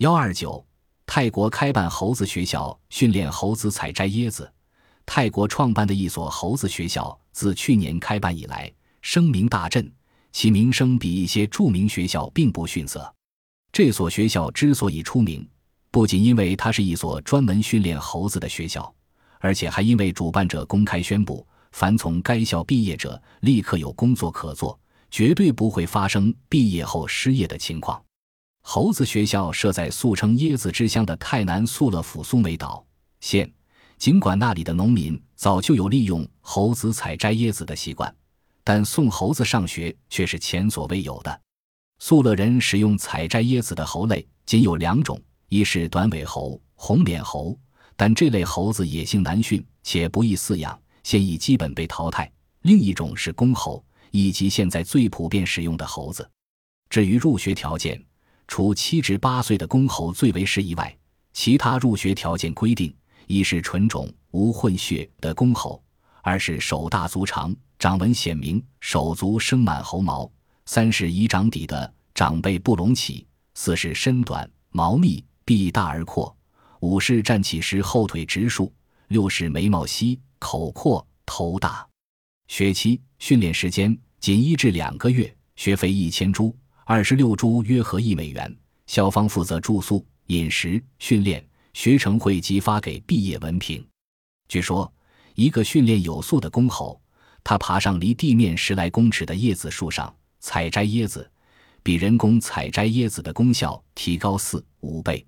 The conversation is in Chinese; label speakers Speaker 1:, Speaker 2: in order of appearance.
Speaker 1: 幺二九，泰国开办猴子学校，训练猴子采摘椰子。泰国创办的一所猴子学校，自去年开办以来，声名大振，其名声比一些著名学校并不逊色。这所学校之所以出名，不仅因为它是一所专门训练猴子的学校，而且还因为主办者公开宣布，凡从该校毕业者，立刻有工作可做，绝对不会发生毕业后失业的情况。猴子学校设在素称椰子之乡的泰南素勒府苏梅岛县。尽管那里的农民早就有利用猴子采摘椰子的习惯，但送猴子上学却是前所未有的。素勒人使用采摘椰子的猴类仅有两种，一是短尾猴、红脸猴，但这类猴子野性难驯且不易饲养，现已基本被淘汰；另一种是公猴，以及现在最普遍使用的猴子。至于入学条件，除七至八岁的公猴最为适宜外，其他入学条件规定。一是纯种无混血的公猴，二是手大足长、掌纹显明、手足生满猴毛，三是以掌底的掌背不隆起，四是身短毛密、臂大而阔，五是站起时后腿直竖，六是眉毛稀、口阔、头大。学期训练时间仅一至两个月，学费一千铢，二十六株约合一美元。校方负责住宿、饮食、训练。学成会即发给毕业文凭。据说，一个训练有素的公猴，它爬上离地面十来公尺的椰子树上采摘椰子，比人工采摘椰子的功效提高四五倍。